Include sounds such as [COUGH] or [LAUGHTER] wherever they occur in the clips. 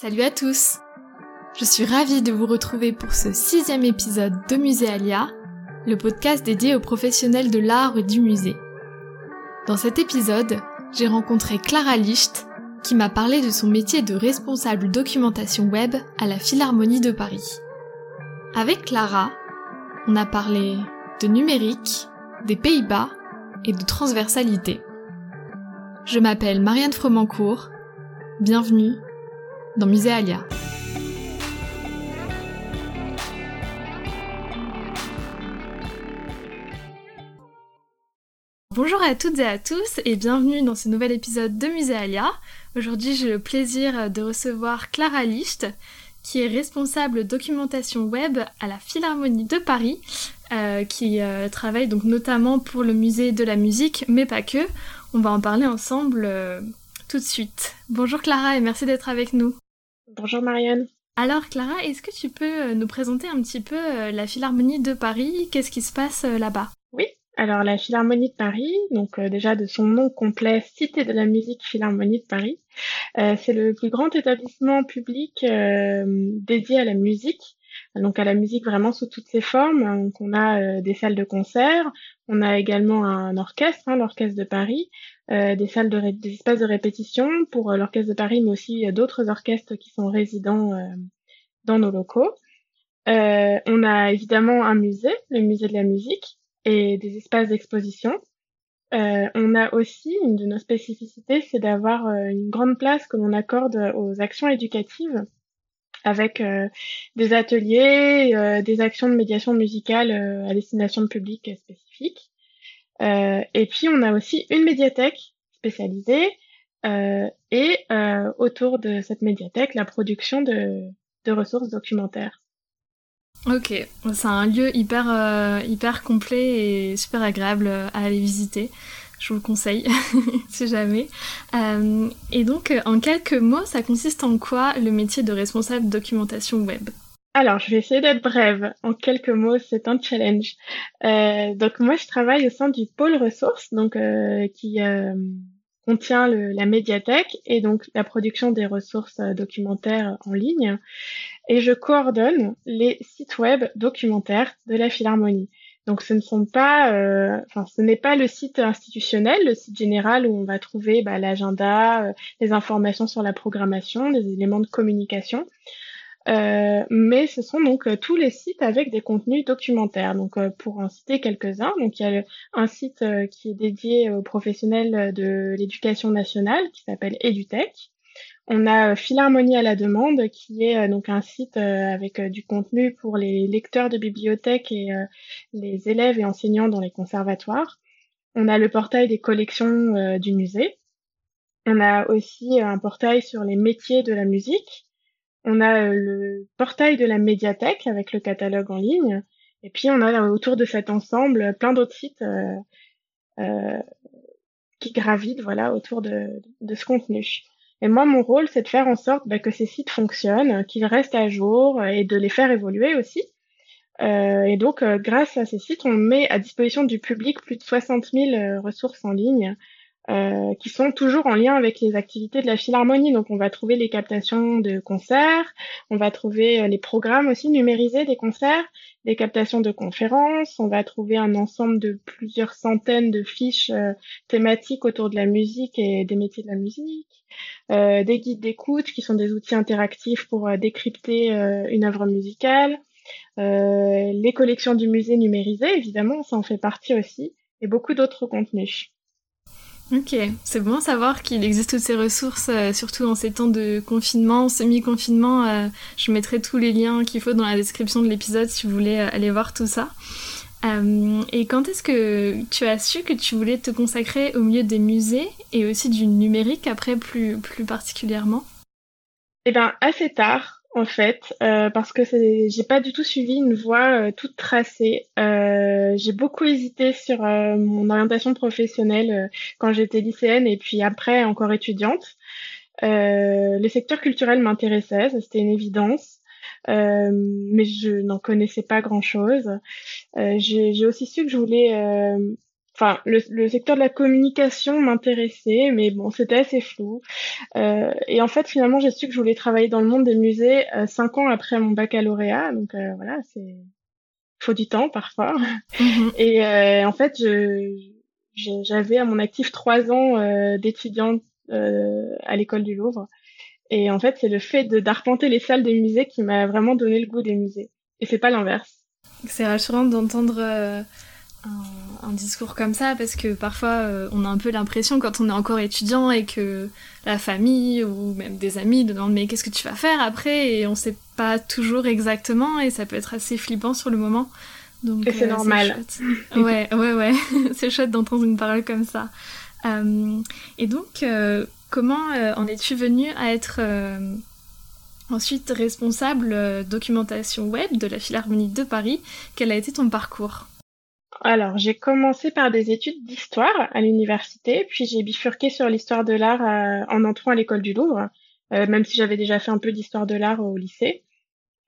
Salut à tous Je suis ravie de vous retrouver pour ce sixième épisode de Musée Alia, le podcast dédié aux professionnels de l'art et du musée. Dans cet épisode, j'ai rencontré Clara Licht, qui m'a parlé de son métier de responsable documentation web à la Philharmonie de Paris. Avec Clara, on a parlé de numérique, des Pays-Bas et de transversalité. Je m'appelle Marianne Fromancourt. Bienvenue dans Musée Alia. Bonjour à toutes et à tous et bienvenue dans ce nouvel épisode de Musée Alia. Aujourd'hui j'ai le plaisir de recevoir Clara Licht qui est responsable documentation web à la Philharmonie de Paris, euh, qui euh, travaille donc notamment pour le musée de la musique, mais pas que. On va en parler ensemble euh, tout de suite. Bonjour Clara et merci d'être avec nous. Bonjour Marianne. Alors Clara, est-ce que tu peux nous présenter un petit peu la Philharmonie de Paris? Qu'est-ce qui se passe là-bas? Oui, alors la Philharmonie de Paris, donc déjà de son nom complet, Cité de la musique Philharmonie de Paris, c'est le plus grand établissement public dédié à la musique. Donc à la musique vraiment sous toutes ses formes. Donc on a euh, des salles de concert, on a également un orchestre, hein, l'orchestre de Paris, euh, des salles de des espaces de répétition pour euh, l'orchestre de Paris, mais aussi d'autres orchestres qui sont résidents dans nos locaux. on a évidemment un musée, le musée de la musique, et des espaces d'exposition. on a aussi une de nos spécificités, c'est d'avoir une grande place que l'on accorde aux actions éducatives avec euh, des ateliers, euh, des actions de médiation musicale euh, à destination de publics spécifiques. Et puis on a aussi une médiathèque spécialisée et autour de cette médiathèque la production de, ressources documentaires. Ok, c'est un lieu hyper hyper complet et super agréable à aller visiter je vous le conseille, [LAUGHS] si jamais. Euh, et donc, en quelques mots, ça consiste en quoi le métier de responsable documentation web? Alors, je vais essayer d'être brève. En quelques mots, c'est un challenge. Euh, donc, moi, je travaille au sein du pôle ressources, donc euh, qui contient le, la médiathèque et donc la production des ressources documentaires en ligne. Et je coordonne les sites web documentaires de la Philharmonie. Donc ce ne sont pas, euh, enfin ce n'est pas le site institutionnel, le site général où on va trouver bah, l'agenda, euh, les informations sur la programmation, des éléments de communication. Euh, mais ce sont donc tous les sites avec des contenus documentaires. Donc pour en citer quelques-uns, donc il y a un site qui est dédié aux professionnels de l'éducation nationale qui s'appelle EduTech. On a euh, Philharmonie à la demande, qui est euh, donc un site euh, avec du contenu pour les lecteurs de bibliothèques et les élèves et enseignants dans les conservatoires. On a le portail des collections du musée. On a aussi un portail sur les métiers de la musique. On a le portail de la médiathèque avec le catalogue en ligne. Et puis on a autour de cet ensemble plein d'autres sites qui gravitent voilà autour de, ce contenu. Et moi, mon rôle, c'est de faire en sorte bah, que ces sites fonctionnent, qu'ils restent à jour et de les faire évoluer aussi. Euh, et donc, euh, grâce à ces sites, on met à disposition du public plus de 60 000 euh, ressources en ligne euh, qui sont toujours en lien avec les activités de la Philharmonie. Donc, on va trouver les captations de concerts, on va trouver les programmes aussi numérisés des concerts, les captations de conférences, on va trouver un ensemble de plusieurs centaines de fiches thématiques autour de la musique et des métiers de la musique. Euh, des guides d'écoute qui sont des outils interactifs pour euh, décrypter euh, une œuvre musicale, les collections du musée numérisées, évidemment, ça en fait partie aussi, et beaucoup d'autres contenus. Ok, c'est bon à savoir qu'il existe toutes ces ressources, surtout en ces temps de confinement, semi-confinement. je mettrai tous les liens qu'il faut dans la description de l'épisode si vous voulez aller voir tout ça. Euh, et quand est-ce que tu as su que tu voulais te consacrer au milieu des musées et aussi du numérique après plus, plus particulièrement? Eh bien, assez tard, en fait, euh, parce que j'ai pas du tout suivi une voie euh, toute tracée. Euh, j'ai beaucoup hésité sur euh, mon orientation professionnelle quand j'étais lycéenne et puis après encore étudiante. le secteur culturel m'intéressait, ça c'était une évidence. Euh, mais je n'en connaissais pas grand-chose. Euh, j'ai aussi su que je voulais euh, enfin le, le, secteur de la communication m'intéressait, mais bon, c'était assez flou. Euh, et en fait, finalement, j'ai su que je voulais travailler dans le monde des musées euh, cinq ans après mon baccalauréat. Donc euh, voilà, c'est faut du temps parfois. Mhm. [LAUGHS] Et euh, en fait, j'avais à mon actif trois ans d'étudiante à l'école du Louvre. Et en fait, c'est le fait d'arpenter les salles des musées qui m'a vraiment donné le goût des musées. Et c'est pas l'inverse. C'est rassurant d'entendre un, discours comme ça parce que parfois euh, on a un peu l'impression quand on est encore étudiant et que la famille ou même des amis demandent mais qu'est-ce que tu vas faire après? Et on sait pas toujours exactement et ça peut être assez flippant sur le moment. Donc c'est euh, normal. ouais ouais ouais [LAUGHS] c'est chouette d'entendre une parole comme ça. Euh, et donc comment en es-tu venu à être ensuite responsable documentation web de la Philharmonie de Paris? Quel a été ton parcours? Alors, j'ai commencé par des études d'histoire à l'université, puis j'ai bifurqué sur l'histoire de l'art euh, en entrant à l'école du Louvre, euh, même si j'avais déjà fait un peu d'histoire de l'art au lycée.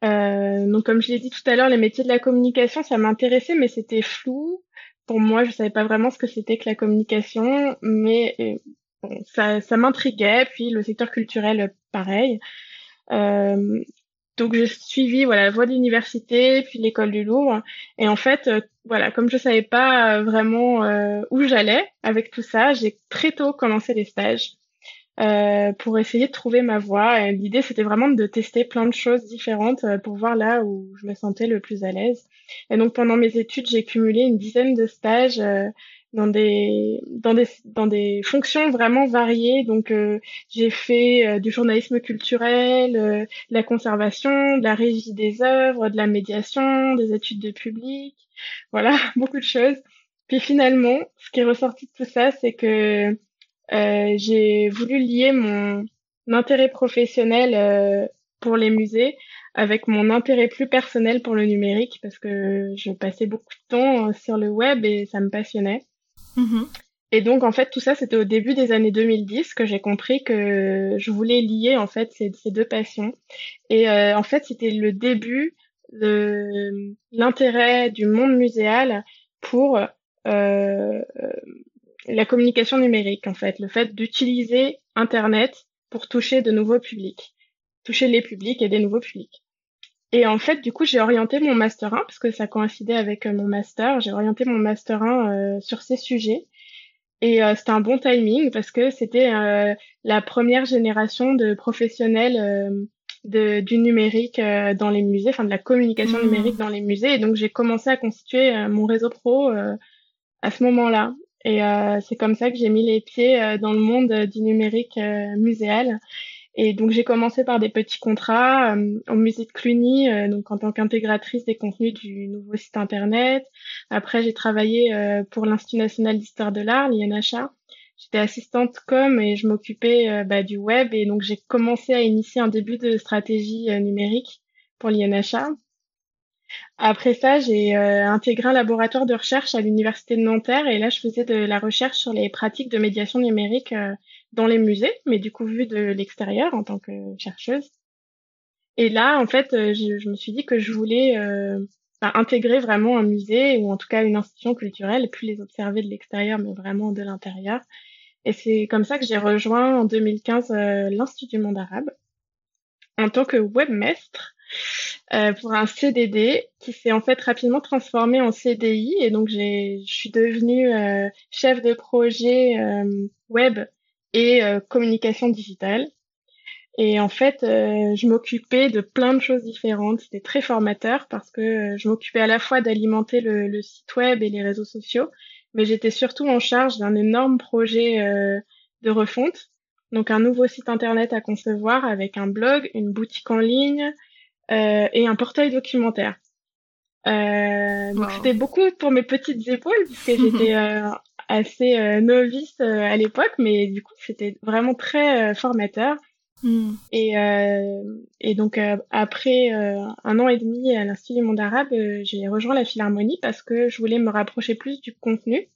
Euh, donc, comme je l'ai dit tout à l'heure, les métiers de la communication, ça m'intéressait, mais c'était flou. Pour moi, je savais pas vraiment ce que c'était que la communication, mais ça, ça m'intriguait. Puis le secteur culturel, pareil. Donc j'ai suivi voilà la voie de l'université puis l'école du Louvre. Et en fait euh, voilà comme je savais pas euh, vraiment euh, où j'allais avec tout ça j'ai très tôt commencé les stages pour essayer de trouver ma voie. Et l'idée c'était vraiment de tester plein de choses différentes pour voir là où je me sentais le plus à l'aise. Et donc pendant mes études j'ai cumulé une dizaine de stages dans des dans des dans des fonctions vraiment variées. Donc euh, j'ai fait euh, du journalisme culturel euh, de la conservation de la régie des œuvres de la médiation des études de public. Voilà [LAUGHS] beaucoup de choses. Puis finalement ce qui est ressorti de tout ça c'est que j'ai voulu lier mon intérêt professionnel pour les musées avec mon intérêt plus personnel pour le numérique parce que je passais beaucoup de temps sur le web et ça me passionnait Mhm. Et donc en fait tout ça c'était au début des années 2010 que j'ai compris que je voulais lier en fait ces, ces deux passions. Et euh, en fait c'était le début de l'intérêt du monde muséal pour euh, la communication numérique en fait, le fait d'utiliser Internet pour toucher de nouveaux publics, toucher les publics et des nouveaux publics. Et en fait, du coup, j'ai orienté mon master 1 parce que ça coïncidait avec euh, mon master. J'ai orienté mon master 1 euh, sur ces sujets. Et euh, c'était un bon timing parce que c'était la première génération de professionnels de, du numérique dans les musées, enfin de la communication mmh. numérique dans les musées. Et donc, j'ai commencé à constituer mon réseau pro à ce moment-là. Et c'est comme ça que j'ai mis les pieds dans le monde du numérique muséal. Et donc j'ai commencé par des petits contrats euh, au musée de Cluny, euh, donc en tant qu'intégratrice des contenus du nouveau site internet. Après j'ai travaillé euh, pour l'Institut national d'histoire de l'art, l'INHA. J'étais assistante com et je m'occupais bah, du web et donc j'ai commencé à initier un début de stratégie numérique pour l'INHA. Après ça, j'ai intégré un laboratoire de recherche à l'université de Nanterre et là, je faisais de la recherche sur les pratiques de médiation numérique dans les musées, mais du coup vu de l'extérieur en tant que chercheuse. Et là, en fait, euh, je, me suis dit que je voulais euh, bah, intégrer vraiment un musée ou en tout cas une institution culturelle et plus les observer de l'extérieur, mais vraiment de l'intérieur. Et c'est comme ça que j'ai rejoint en 2015 euh, l'Institut du monde arabe en tant que webmestre euh, pour un CDD qui s'est en fait rapidement transformé en CDI et donc je suis devenue chef de projet web et euh, communication digitale. Et en fait, euh, je m'occupais de plein de choses différentes. C'était très formateur parce que euh, je m'occupais à la fois d'alimenter le, le, site web et les réseaux sociaux, mais j'étais surtout en charge d'un énorme projet de refonte. Donc un nouveau site internet à concevoir avec un blog, une boutique en ligne et un portail documentaire. Euh, donc c'était beaucoup pour mes petites épaules puisque j'étais [LAUGHS] assez euh, novice euh, à l'époque, mais du coup, c'était vraiment très euh, formateur. Hmm. Et, et donc après un an et demi à l'Institut du monde arabe, j'ai rejoint la Philharmonie parce que je voulais me rapprocher plus du contenu.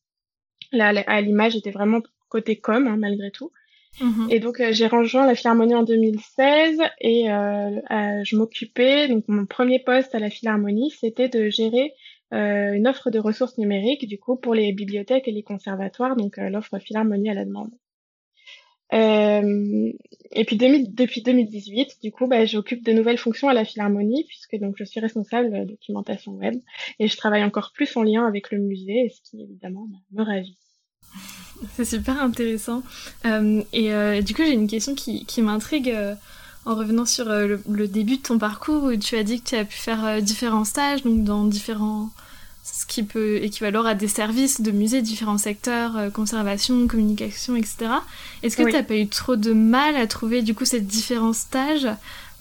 Là, à l'image, j'étais vraiment côté com hein, malgré tout. Mhm. Et donc j'ai rejoint la Philharmonie en 2016 et je m'occupais donc mon premier poste à la Philharmonie, c'était de gérer une offre de ressources numériques du coup pour les bibliothèques et les conservatoires, donc l'offre Philharmonie à la demande. Euh, et puis depuis 2018, du coup, bah, j'occupe de nouvelles fonctions à la Philharmonie puisque donc je suis responsable de documentation web et je travaille encore plus en lien avec le musée, ce qui évidemment me ravit. C'est super intéressant. Euh, et euh, du coup, j'ai une question qui, qui m'intrigue euh, en revenant sur euh, le, le, début de ton parcours où tu as dit que tu as pu faire euh, différents stages, donc dans différents ce qui peut équivaloir à des services de musées, différents secteurs, euh, conservation, communication, etc. Est-ce que oui. tu n'as pas eu trop de mal à trouver du coup ces différents stages?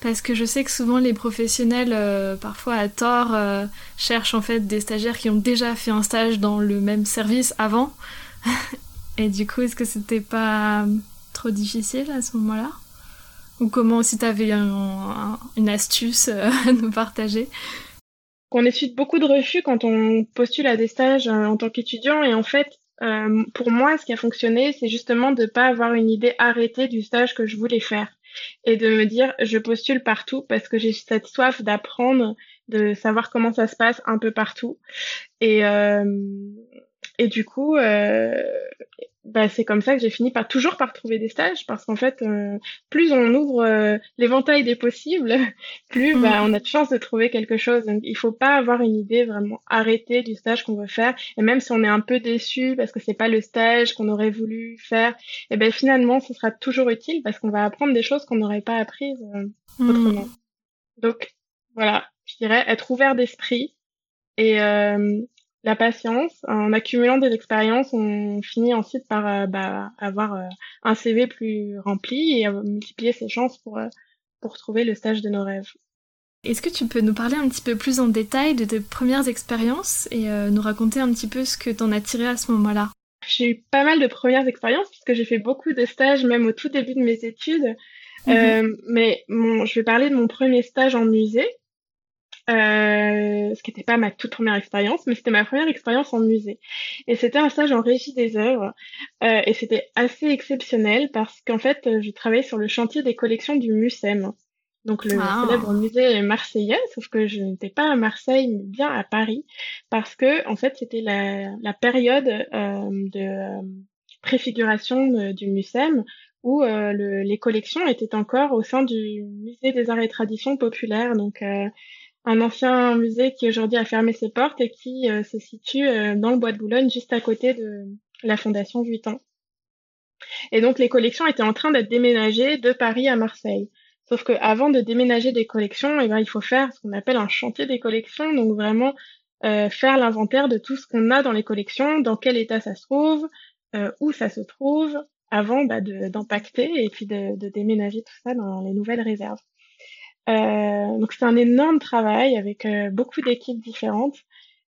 Parce que je sais que souvent les professionnels, euh, parfois à tort, euh, cherchent en fait des stagiaires qui ont déjà fait un stage dans le même service avant. [LAUGHS] Et du coup, est-ce que c'était pas trop difficile à ce moment-là? Ou comment, si tu avais un, un, une astuce à nous partager. On essuie beaucoup de refus quand on postule à des stages euh, en tant qu'étudiant. Et en fait euh, pour moi ce qui a fonctionné c'est justement de pas avoir une idée arrêtée du stage que je voulais faire. Et de me dire je postule partout parce que j'ai cette soif d'apprendre de savoir comment ça se passe un peu partout. Et euh, et du coup euh, bah, c'est comme ça que j'ai fini par toujours par trouver des stages parce qu'en fait euh, plus on ouvre euh, l'éventail des possibles [LAUGHS] plus mmh. bah, on a de chance de trouver quelque chose donc il faut pas avoir une idée vraiment arrêtée du stage qu'on veut faire et même si on est un peu déçu parce que c'est pas le stage qu'on aurait voulu faire et ben finalement ce sera toujours utile parce qu'on va apprendre des choses qu'on n'aurait pas apprises euh, mmh. autrement donc voilà je dirais être ouvert d'esprit et euh, la patience. En accumulant des expériences, on finit ensuite par euh, bah, avoir euh, un CV plus rempli et multiplier ses chances pour, euh, pour trouver le stage de nos rêves. Est-ce que tu peux nous parler un petit peu plus en détail de tes premières expériences et nous raconter un petit peu ce que t'en as tiré à ce moment-là? J'ai eu pas mal de premières expériences puisque j'ai fait beaucoup de stages même au tout début de mes études. Mmh. Euh, mais je vais parler de mon premier stage en musée euh, ce qui n'était pas ma toute première expérience, mais c'était ma première expérience en musée. Et c'était un stage en régie des œuvres, euh, et c'était assez exceptionnel parce qu'en fait, je travaillais sur le chantier des collections du MUSEM, donc le ah. célèbre musée marseillais, sauf que je n'étais pas à Marseille, mais bien à Paris, parce que en fait, c'était la, la, période euh, de euh, préfiguration de, du MUSEM où euh, le, les collections étaient encore au sein du musée des arts et traditions populaires, donc euh, un ancien musée qui aujourd'hui a fermé ses portes et qui euh, se situe euh, dans le bois de Boulogne, juste à côté de la Fondation Vuitton. Et donc les collections étaient en train d'être déménagées de Paris à Marseille. Sauf que avant de déménager des collections, eh ben, il faut faire ce qu'on appelle un chantier des collections, donc vraiment euh, faire l'inventaire de tout ce qu'on a dans les collections, dans quel état ça se trouve, où ça se trouve, avant bah, d'impacter et puis de déménager tout ça dans les nouvelles réserves. Euh, donc c'était un énorme travail avec euh, beaucoup d'équipes différentes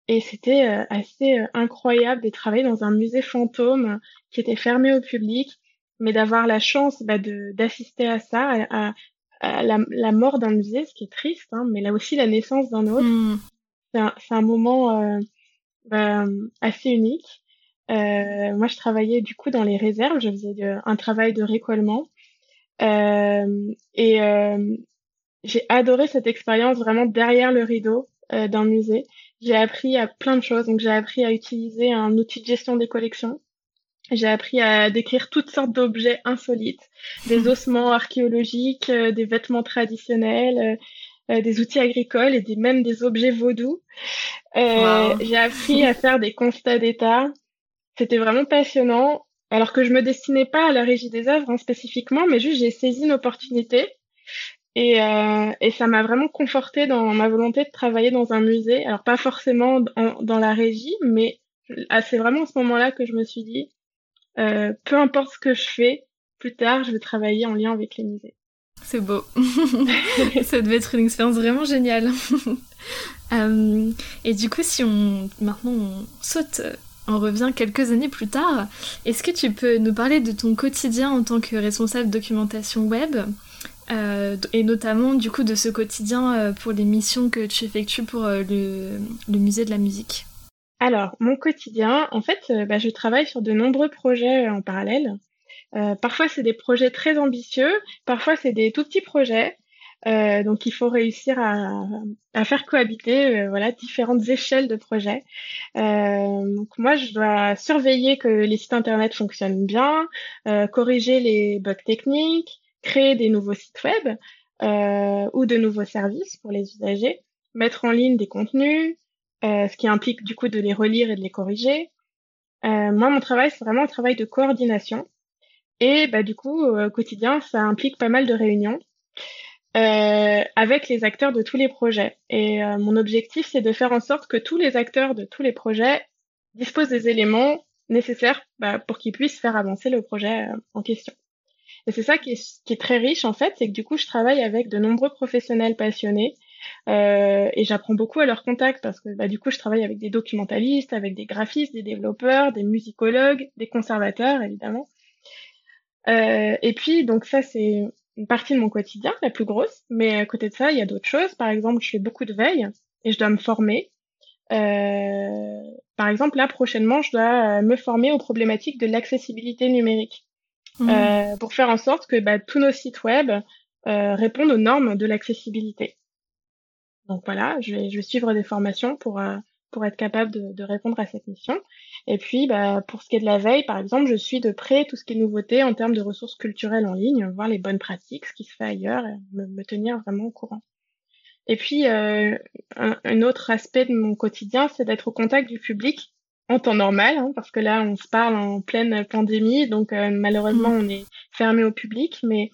et c'était euh, assez euh, incroyable de travailler dans un musée fantôme qui était fermé au public, mais d'avoir la chance bah, d'assister à ça, à, à la, la, mort d'un musée, ce qui est triste, hein, mais là aussi la naissance d'un autre. Mmh. C'est un, un, moment bah, assez unique. moi, je travaillais du coup dans les réserves, je faisais de, un travail de récollement. et j'ai adoré cette expérience vraiment derrière le rideau euh, d'un musée. J'ai appris à plein de choses. Donc j'ai appris à utiliser un outil de gestion des collections. J'ai appris à décrire toutes sortes d'objets insolites, des ossements archéologiques, euh, des vêtements traditionnels, euh, des outils agricoles et des, même des objets vaudous. Wow. J'ai appris à faire des constats d'état. C'était vraiment passionnant. Alors que je me destinais pas à la régie des œuvres hein, spécifiquement, mais juste j'ai saisi une opportunité et, euh, et ça m'a vraiment conforté dans ma volonté de travailler dans un musée. Alors pas forcément dans, dans la régie, mais ah, c'est vraiment à ce moment-là que je me suis dit, euh, peu importe ce que je fais, plus tard, je vais travailler en lien avec les musées. C'est beau. [LAUGHS] ça devait être une expérience vraiment géniale. [LAUGHS] euh, et du coup, si on maintenant on saute, on revient quelques années plus tard, est-ce que tu peux nous parler de ton quotidien en tant que responsable documentation web? Euh, et notamment du coup de ce quotidien euh, pour les missions que tu effectues pour euh, le, musée de la musique Alors, mon quotidien, en fait, bah, je travaille sur de nombreux projets en parallèle. parfois, c'est des projets très ambitieux, parfois, c'est des tout petits projets. Donc il faut réussir à, à faire cohabiter voilà différentes échelles de projets. Donc moi je dois surveiller que les sites internet fonctionnent bien, corriger les bugs techniques, créer des nouveaux sites web ou de nouveaux services pour les usagers, mettre en ligne des contenus, ce qui implique du coup de les relire et de les corriger. moi mon travail c'est vraiment un travail de coordination et bah du coup au quotidien ça implique pas mal de réunions. Euh, avec les acteurs de tous les projets. Et euh, mon objectif, c'est de faire en sorte que tous les acteurs de tous les projets disposent des éléments nécessaires bah, pour qu'ils puissent faire avancer le projet euh, en question. Et c'est ça qui est, qui est, très riche en fait, c'est que du coup, je travaille avec de nombreux professionnels passionnés euh, et j'apprends beaucoup à leur contact parce que bah, du coup, je travaille avec des documentalistes, avec des graphistes, des développeurs, des musicologues, des conservateurs évidemment. Euh, et puis, donc ça, c'est une partie de mon quotidien, la plus grosse. Mais à côté de ça, il y a d'autres choses. Par exemple, je fais beaucoup de veille et je dois me former. Euh, par exemple, là, prochainement, je dois euh, me former aux problématiques de l'accessibilité numérique mmh. pour faire en sorte que bah, tous nos sites web euh, répondent aux normes de l'accessibilité. Donc voilà, je vais, je vais suivre des formations pour euh, pour être capable de, de, répondre à cette mission. Et puis, bah, pour ce qui est de la veille, par exemple, je suis de près tout ce qui est nouveauté en termes de ressources culturelles en ligne, voir les bonnes pratiques, ce qui se fait ailleurs, me, me tenir vraiment au courant. Et puis, euh, un, un, autre aspect de mon quotidien, c'est d'être au contact du public en temps normal, hein, parce que là, on se parle en pleine pandémie, donc euh, malheureusement, mmh. on est fermé au public, mais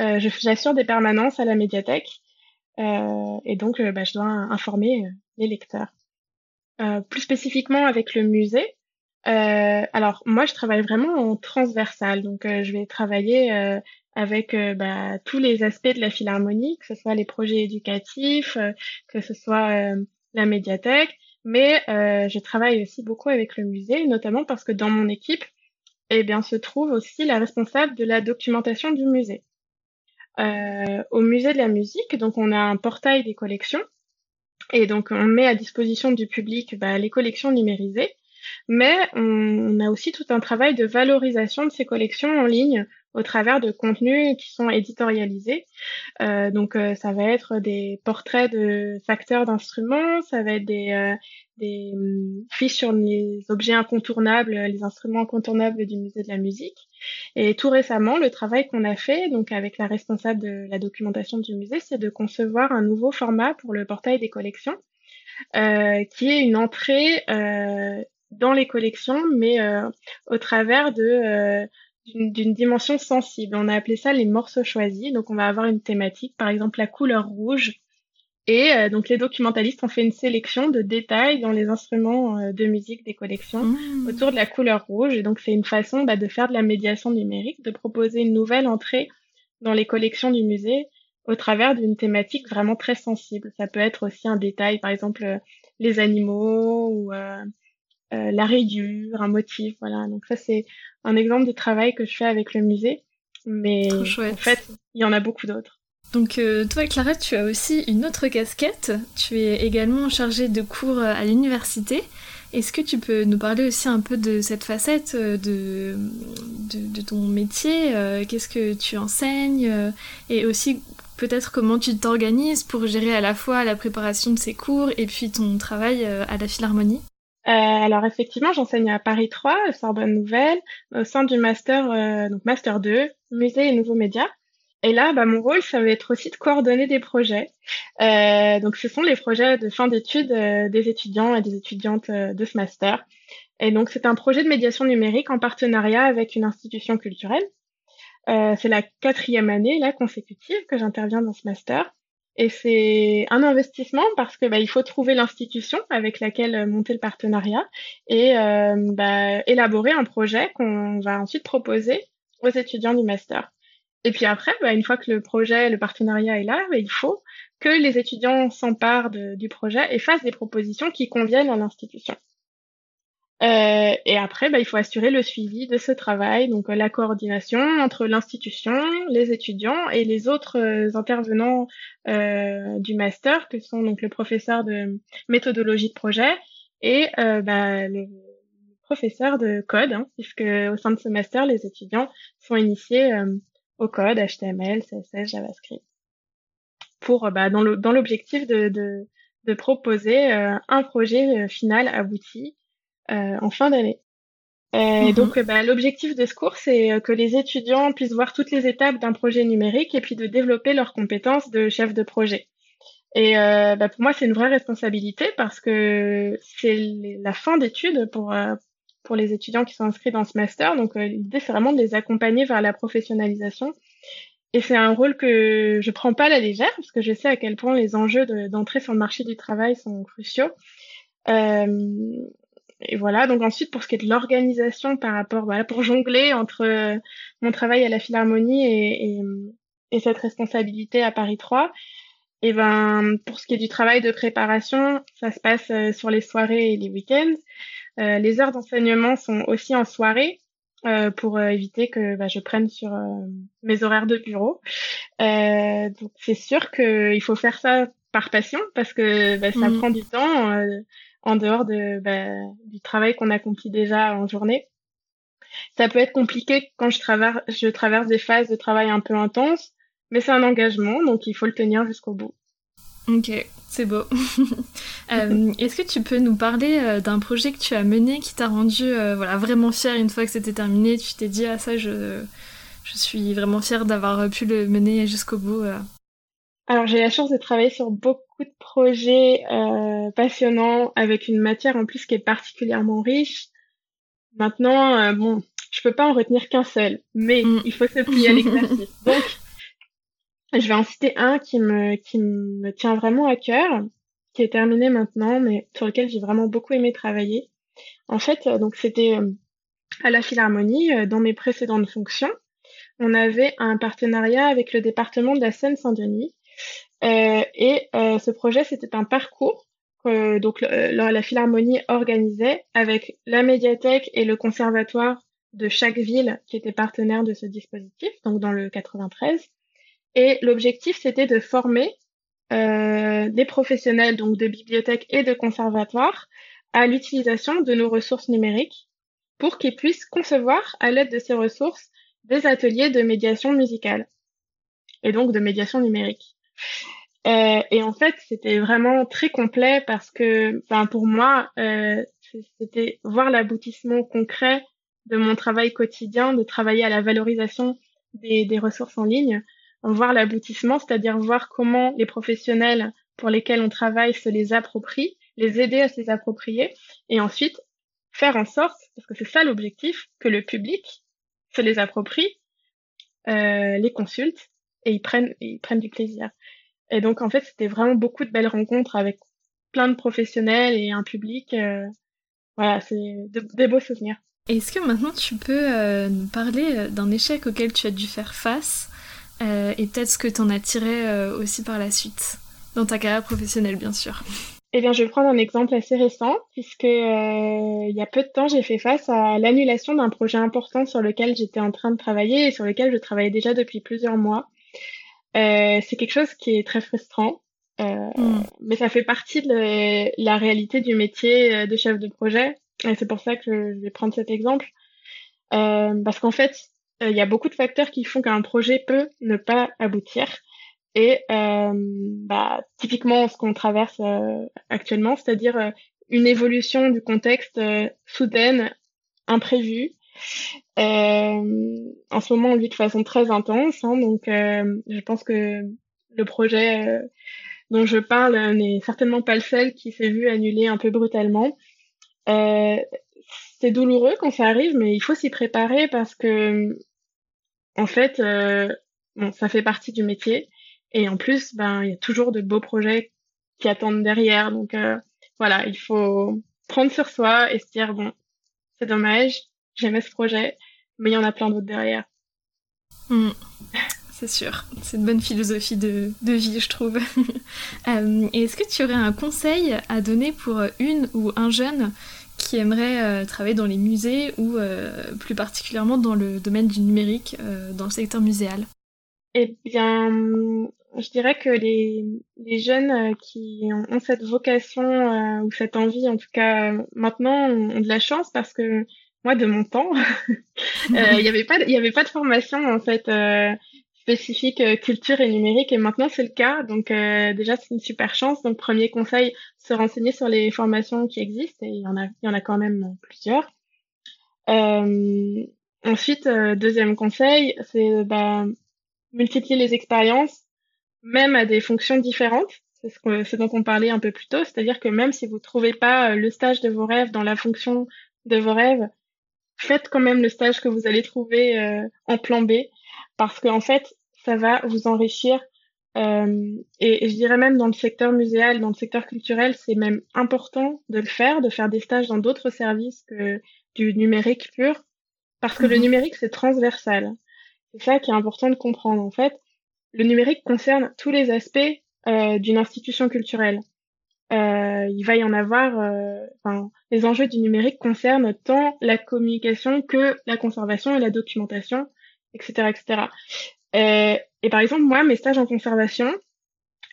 euh, j'assure des permanences à la médiathèque, euh, et donc bah, je dois informer les lecteurs. Euh, plus spécifiquement avec le musée, euh, alors moi je travaille vraiment en transversal, donc euh, je vais travailler euh, avec euh, bah, tous les aspects de la philharmonie, que ce soit les projets éducatifs, que ce soit la médiathèque, mais je travaille aussi beaucoup avec le musée, notamment parce que dans mon équipe, eh bien se trouve aussi la responsable de la documentation du musée. au musée de la musique, donc on a un portail des collections et donc, on met à disposition du public bah, les collections numérisées, mais on, a aussi tout un travail de valorisation de ces collections en ligne au travers de contenus qui sont éditorialisés. Euh, donc, euh, ça va être des portraits de facteurs d'instruments, ça va être des, euh, des hum, fiches sur les objets incontournables, les instruments incontournables du musée de la musique. Et tout récemment, le travail qu'on a fait, donc avec la responsable de la documentation du musée, c'est de concevoir un nouveau format pour le portail des collections, qui est une entrée dans les collections, mais au travers de d'une dimension sensible. On a appelé ça les morceaux choisis. Donc on va avoir une thématique, par exemple la couleur rouge et euh, donc les documentalistes ont fait une sélection de détails dans les instruments euh, de musique des collections mmh. autour de la couleur rouge. Et donc c'est une façon bah, de faire de la médiation numérique, de proposer une nouvelle entrée dans les collections du musée au travers d'une thématique vraiment très sensible. Ça peut être aussi un détail, par exemple euh, les animaux ou la rayure, un motif. Voilà. Donc ça c'est un exemple de travail que je fais avec le musée. Mais en fait, il y en a beaucoup d'autres. Donc euh, toi Clara, tu as aussi une autre casquette. Tu es également chargée de cours à l'université. Est-ce que tu peux nous parler aussi un peu de cette facette euh, de, de, ton métier euh, Qu'est-ce que tu enseignes Et aussi peut-être comment tu t'organises pour gérer à la fois la préparation de ces cours et puis ton travail à la Philharmonie? Alors effectivement, j'enseigne à Paris 3, Sorbonne Nouvelle, au sein du master, donc master 2, musée et nouveaux médias. Et là, bah, mon rôle, ça va être aussi de coordonner des projets. Euh, donc, ce sont les projets de fin d'études euh, des étudiants et des étudiantes euh, de ce master. Et donc, c'est un projet de médiation numérique en partenariat avec une institution culturelle. Euh, c'est la quatrième année là consécutive que j'interviens dans ce master. Et c'est un investissement parce que bah, il faut trouver l'institution avec laquelle monter le partenariat et bah, élaborer un projet qu'on va ensuite proposer aux étudiants du master. Et puis après, bah, une fois que le projet, le partenariat est là, il faut que les étudiants s'emparent du projet et fassent des propositions qui conviennent à l'institution. Euh, et après, bah, il faut assurer le suivi de ce travail, donc la coordination entre l'institution, les étudiants et les autres euh, intervenants euh, du master, que sont donc le professeur de méthodologie de projet et bah, le professeur de code, hein, puisque au sein de ce master, les étudiants sont initiés au code HTML, CSS, JavaScript. pour bah, dans l'objectif de, de, de, proposer un projet final abouti en fin d'année. Euh, Donc, bah, l'objectif de ce cours, c'est que les étudiants puissent voir toutes les étapes d'un projet numérique et puis de développer leurs compétences de chef de projet. Et euh, bah, pour moi, c'est une vraie responsabilité parce que c'est la fin d'études pour euh, pour les étudiants qui sont inscrits dans ce master. Donc, euh, l'idée, c'est vraiment de les accompagner vers la professionnalisation. Et c'est un rôle que je prends pas à la légère parce que je sais à quel point les enjeux d'entrée sur le marché du travail sont cruciaux. Euh, et voilà. Donc ensuite, pour ce qui est de l'organisation par rapport, voilà, pour jongler entre mon travail à la Philharmonie et, et, et cette responsabilité à Paris 3, et ben, pour ce qui est du travail de préparation, ça se passe euh, sur les soirées et les week-ends. Euh, les heures d'enseignement sont aussi en soirée euh, pour euh, éviter que bah, je prenne sur euh, mes horaires de bureau. donc c'est sûr qu'il faut faire ça par passion parce que bah, ça mmh. prend du temps en dehors de, bah, du travail qu'on accomplit déjà en journée. Ça peut être compliqué quand je traverse, je traverse des phases de travail un peu intenses mais c'est un engagement, donc il faut le tenir jusqu'au bout. Ok, c'est beau. [LAUGHS] euh, Est-ce que tu peux nous parler euh, d'un projet que tu as mené qui t'a rendu euh, voilà, vraiment fière une fois que c'était terminé? Tu t'es dit, ah ça, je, je suis vraiment fière d'avoir pu le mener jusqu'au bout. Alors j'ai la chance de travailler sur beaucoup de projets passionnants avec une matière en plus qui est particulièrement riche. Maintenant, bon, je peux pas en retenir qu'un seul, mais mm. il faut se plier à l'exercice. [LAUGHS] Donc je vais en citer un qui me, qui me tient vraiment à cœur, qui est terminé maintenant, mais sur lequel j'ai vraiment beaucoup aimé travailler. En fait, euh, donc c'était euh, à la Philharmonie, euh, dans mes précédentes fonctions, on avait un partenariat avec le département de la Seine-Saint-Denis. Euh, et euh, ce projet, c'était un parcours que donc la Philharmonie organisait avec la médiathèque et le conservatoire de chaque ville qui était partenaire de ce dispositif, donc dans le 93. Et l'objectif, c'était de former euh, des professionnels donc de bibliothèques et de conservatoires à l'utilisation de nos ressources numériques pour qu'ils puissent concevoir à l'aide de ces ressources des ateliers de médiation musicale et donc de médiation numérique. Euh, et en fait, c'était vraiment très complet parce que, ben, pour moi, euh, c'était voir l'aboutissement concret de mon travail quotidien, de travailler à la valorisation des, ressources en ligne, voir l'aboutissement, c'est-à-dire voir comment les professionnels pour lesquels on travaille se les approprient, les aider à se les approprier, et ensuite faire en sorte, parce que c'est ça l'objectif, que le public se les approprie, euh, les consulte et ils prennent, ils prennent du plaisir. Et donc en fait, c'était vraiment beaucoup de belles rencontres avec plein de professionnels et un public. Euh, voilà, c'est des beaux souvenirs. Est-ce que maintenant tu peux euh, nous parler d'un échec auquel tu as dû faire face euh, et peut-être ce que tu en as tiré euh, aussi par la suite, dans ta carrière professionnelle bien sûr. Eh bien, je vais prendre un exemple assez récent, puisque euh, il y a peu de temps, j'ai fait face à l'annulation d'un projet important sur lequel j'étais en train de travailler et sur lequel je travaillais déjà depuis plusieurs mois. Euh, c'est quelque chose qui est très frustrant, euh, mm. mais ça fait partie de la réalité du métier de chef de projet. Et c'est pour ça que je vais prendre cet exemple. parce qu'en fait, il y a beaucoup de facteurs qui font qu'un projet peut ne pas aboutir. Et euh, bah, typiquement ce qu'on traverse euh, actuellement, c'est-à-dire euh, une évolution du contexte soudaine, imprévue. En ce moment, on vit de façon très intense, hein, donc je pense que le projet dont je parle n'est certainement pas le seul qui s'est vu annulé un peu brutalement. c'est douloureux quand ça arrive, mais il faut s'y préparer parce que en fait, bon, ça fait partie du métier. Et en plus, ben, il y a toujours de beaux projets qui attendent derrière. Donc euh, voilà, il faut prendre sur soi et se dire bon, c'est dommage, j'aimais ce projet, mais il y en a plein d'autres derrière. Hmm. c'est sûr, c'est une bonne philosophie de, de vie, je trouve. [LAUGHS] euh, et est-ce que tu aurais un conseil à donner pour une ou un jeune qui aimerait euh, travailler dans les musées ou euh, plus particulièrement dans le domaine du numérique, dans le secteur muséal? Eh bien, je dirais que les, les jeunes qui ont, cette vocation ou cette envie, en tout cas maintenant, ont, de la chance parce que moi, de mon temps, [LAUGHS] euh, il n'y avait pas, il y avait pas de formation en fait. spécifique culture et numérique et maintenant c'est le cas. Donc déjà c'est une super chance. Donc premier conseil, se renseigner sur les formations qui existent et il y en a, quand même plusieurs. ensuite, deuxième conseil, c'est bah, multiplier les expériences, même à des fonctions différentes. C'est ce, ce, dont on parlait un peu plus tôt, c'est-à-dire que même si vous trouvez pas le stage de vos rêves dans la fonction de vos rêves, faites quand même le stage que vous allez trouver euh, en plan B, parce qu'en fait, ça va vous enrichir. Euh, et, je dirais même dans le secteur muséal, dans le secteur culturel, c'est même important de le faire, de faire des stages dans d'autres services que du numérique pur, parce que le mhm. numérique, c'est transversal. C'est ça qui est important de comprendre. En fait, le numérique concerne tous les aspects euh, d'une institution culturelle. Euh, il va y en avoir. Euh, enfin, les enjeux du numérique concernent tant la communication que la conservation et la documentation, etc., etc. Euh, et par exemple, moi, mes stages en conservation,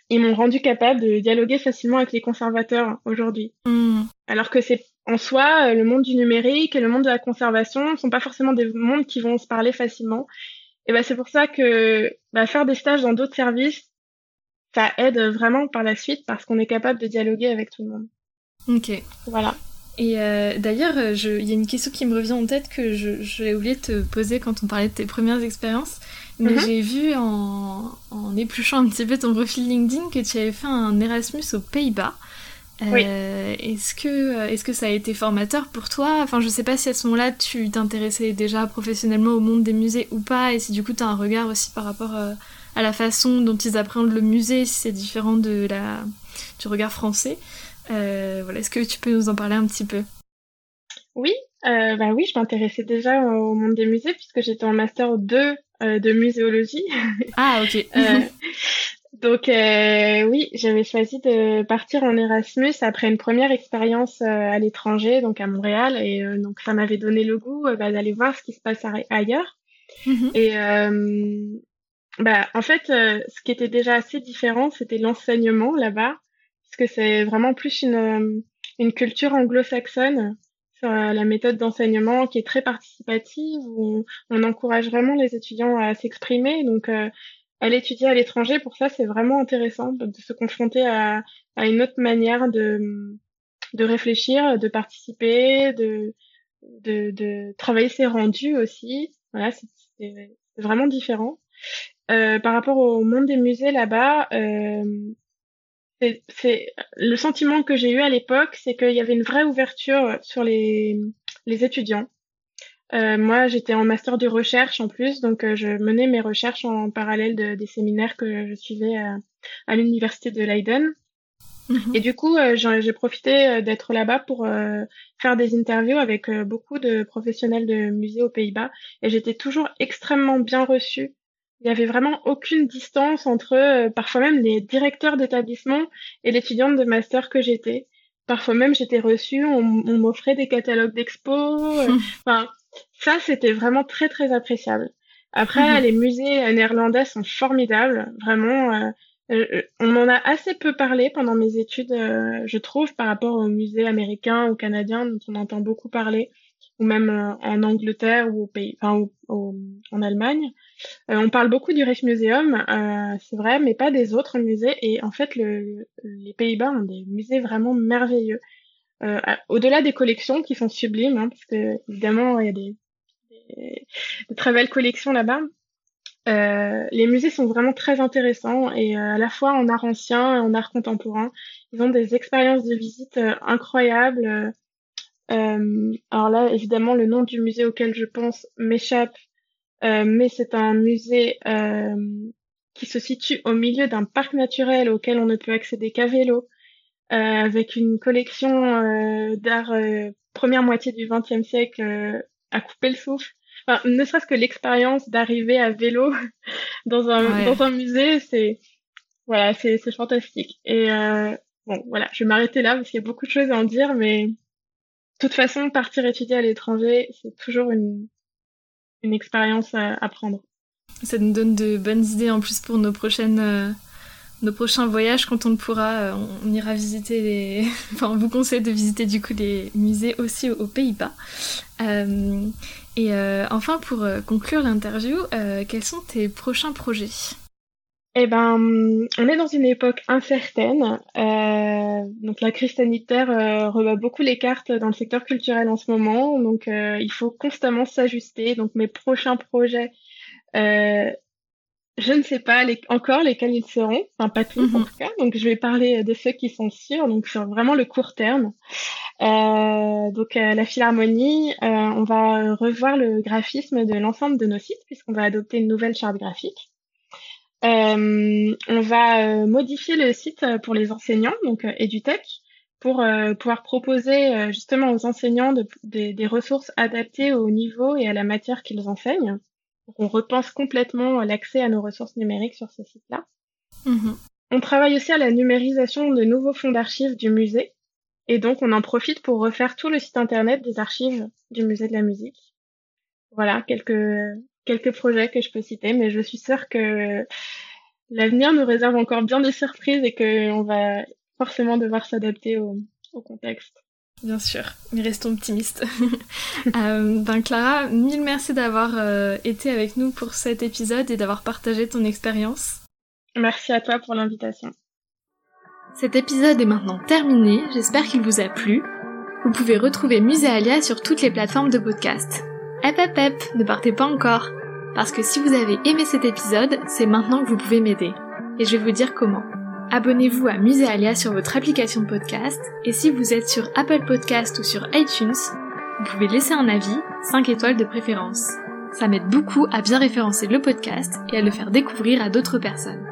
ils m'ont rendu capable de dialoguer facilement avec les conservateurs aujourd'hui. Hmm. Alors que c'est en soi, le monde du numérique et le monde de la conservation ne sont pas forcément des mondes qui vont se parler facilement. Et ben c'est pour ça que bah, faire des stages dans d'autres services, ça aide vraiment par la suite parce qu'on est capable de dialoguer avec tout le monde. Ok. Voilà. Et euh, d'ailleurs, euh, il y a une question qui me revient en tête que je oublié de te poser quand on parlait de tes premières expériences. Mais mhm. j'ai vu en, en, épluchant un petit peu ton profil LinkedIn que tu avais fait un Erasmus aux Pays-Bas. Euh, Est-ce que, est-ce que ça a été formateur pour toi? Enfin, je sais pas si à ce moment-là tu t'intéressais déjà professionnellement au monde des musées ou pas, et si du coup tu as un regard aussi par rapport à la façon dont ils appréhendent le musée, si c'est différent de la, du regard français. Euh, voilà, est-ce que tu peux nous en parler un petit peu? Oui, euh, bah oui, je m'intéressais déjà au monde des musées puisque j'étais en master 2 euh, de muséologie. [LAUGHS] Ah ok. Euh, donc oui, j'avais choisi de partir en Erasmus après une première expérience à l'étranger, donc à Montréal, et donc ça m'avait donné le goût bah, d'aller voir ce qui se passe ailleurs. Mhm. Et bah en fait, ce qui était déjà assez différent, c'était l'enseignement là-bas parce que c'est vraiment plus une, euh, une culture anglo-saxonne sur euh, la méthode d'enseignement qui est très participative, où on, encourage vraiment les étudiants à s'exprimer. Donc, euh, aller étudier à l'étranger, pour ça, c'est vraiment intéressant de, se confronter à, à, une autre manière de, de réfléchir, de participer, de, de, de travailler ses rendus aussi. Voilà, c'est vraiment différent. Euh, par rapport au monde des musées là-bas, euh, c'est le sentiment que j'ai eu à l'époque, c'est qu'il y avait une vraie ouverture sur les, les étudiants. Euh, moi, j'étais en master de recherche en plus, donc euh, je menais mes recherches en parallèle de, des séminaires que je suivais à, à l'université de Leiden. Mhm. Et du coup, euh, j'ai profité d'être là-bas pour faire des interviews avec beaucoup de professionnels de musées aux Pays-Bas, et j'étais toujours extrêmement bien reçue il y avait vraiment aucune distance entre euh, parfois même les directeurs d'établissement et l'étudiante de master que j'étais. Parfois même j'étais reçue, on, m'offrait des catalogues d'expo. Euh, [LAUGHS] enfin, ça c'était vraiment très très appréciable. Après, mhm. les musées néerlandais sont formidables, vraiment. Euh, on en a assez peu parlé pendant mes études, je trouve, par rapport aux musées américains ou canadiens dont on entend beaucoup parler, ou même en Angleterre ou au pays, enfin, en Allemagne. Euh, on parle beaucoup du Rijksmuseum, euh, c'est vrai, mais pas des autres musées. Et en fait, le, les Pays-Bas ont des musées vraiment merveilleux. Euh, Au-delà des collections qui sont sublimes, hein, parce que évidemment il y a des, des, des très belles collections là-bas. Euh, les musées sont vraiment très intéressants et euh, à la fois en art ancien et en art contemporain. Ils ont des expériences de visite euh, alors là, évidemment, le nom du musée auquel je pense m'échappe, euh, mais c'est un musée euh, qui se situe au milieu d'un parc naturel auquel on ne peut accéder qu'à vélo, euh, avec une collection d'art première moitié du XXe siècle à couper le souffle. Enfin, ne serait-ce que l'expérience d'arriver à vélo [LAUGHS] dans un dans un musée, c'est voilà, c'est fantastique. Et bon, voilà, je vais m'arrêter là parce qu'il y a beaucoup de choses à en dire, mais toute façon, partir étudier à l'étranger, c'est toujours une une expérience à, prendre. Ça nous donne de bonnes idées en plus pour nos prochaines euh, nos prochains voyages quand on le pourra. Euh, on, ira visiter les. [LAUGHS] enfin, on vous conseille de visiter du coup les musées aussi aux, Pays-Bas. Euh, Et enfin, pour conclure l'interview, quels sont tes prochains projets? Eh ben, on est dans une époque incertaine. Euh, donc la crise sanitaire euh, rebat beaucoup les cartes dans le secteur culturel en ce moment. Donc euh, il faut constamment s'ajuster. Donc mes prochains projets, euh, je ne sais pas les, encore lesquels ils seront. Enfin pas tous en mhm. tout cas. Donc je vais parler de ceux qui sont sûrs. Donc sur vraiment le court terme. Euh, donc la Philharmonie, on va revoir le graphisme de l'ensemble de nos sites puisqu'on va adopter une nouvelle charte graphique. Euh, on va euh, modifier le site euh, pour les enseignants, donc EduTech, pour pouvoir proposer justement aux enseignants des ressources adaptées au niveau et à la matière qu'ils enseignent. Donc on repense complètement l'accès à nos ressources numériques sur ce site-là. Mm-hmm. On travaille aussi à la numérisation de nouveaux fonds d'archives du musée. Et donc, on en profite pour refaire tout le site internet des archives du musée de la musique. Voilà, quelques, quelques projets que je peux citer, mais je suis sûre que l'avenir nous réserve encore bien des surprises et qu'on va forcément devoir s'adapter au, contexte. Bien sûr, mais restons optimistes. [LAUGHS] euh, ben Clara, mille merci d'avoir euh, été avec nous pour cet épisode et d'avoir partagé ton expérience. Merci à toi pour l'invitation. Cet épisode est maintenant terminé, j'espère qu'il vous a plu. Vous pouvez retrouver Muséalia sur toutes les plateformes de podcast. Hep hep ne partez pas encore. Parce que si vous avez aimé cet épisode, c'est maintenant que vous pouvez m'aider. Et je vais vous dire comment. Abonnez-vous à Muséalia sur votre application de podcast, et si vous êtes sur Apple Podcast ou sur iTunes, vous pouvez laisser un avis, 5 étoiles de préférence. Ça m'aide beaucoup à bien référencer le podcast et à le faire découvrir à d'autres personnes.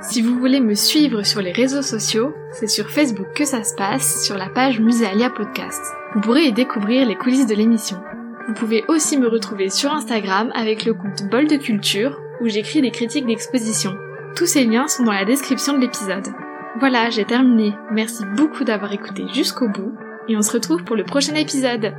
Si vous voulez me suivre sur les réseaux sociaux, c'est sur Facebook que ça se passe, sur la page Muséalia Podcast. Vous pourrez y découvrir les coulisses de l'émission. Vous pouvez aussi me retrouver sur Instagram avec le compte Bol de Culture où j'écris des critiques d'exposition. Tous ces liens sont dans la description de l'épisode. Voilà, j'ai terminé. Merci beaucoup d'avoir écouté jusqu'au bout et on se retrouve pour le prochain épisode.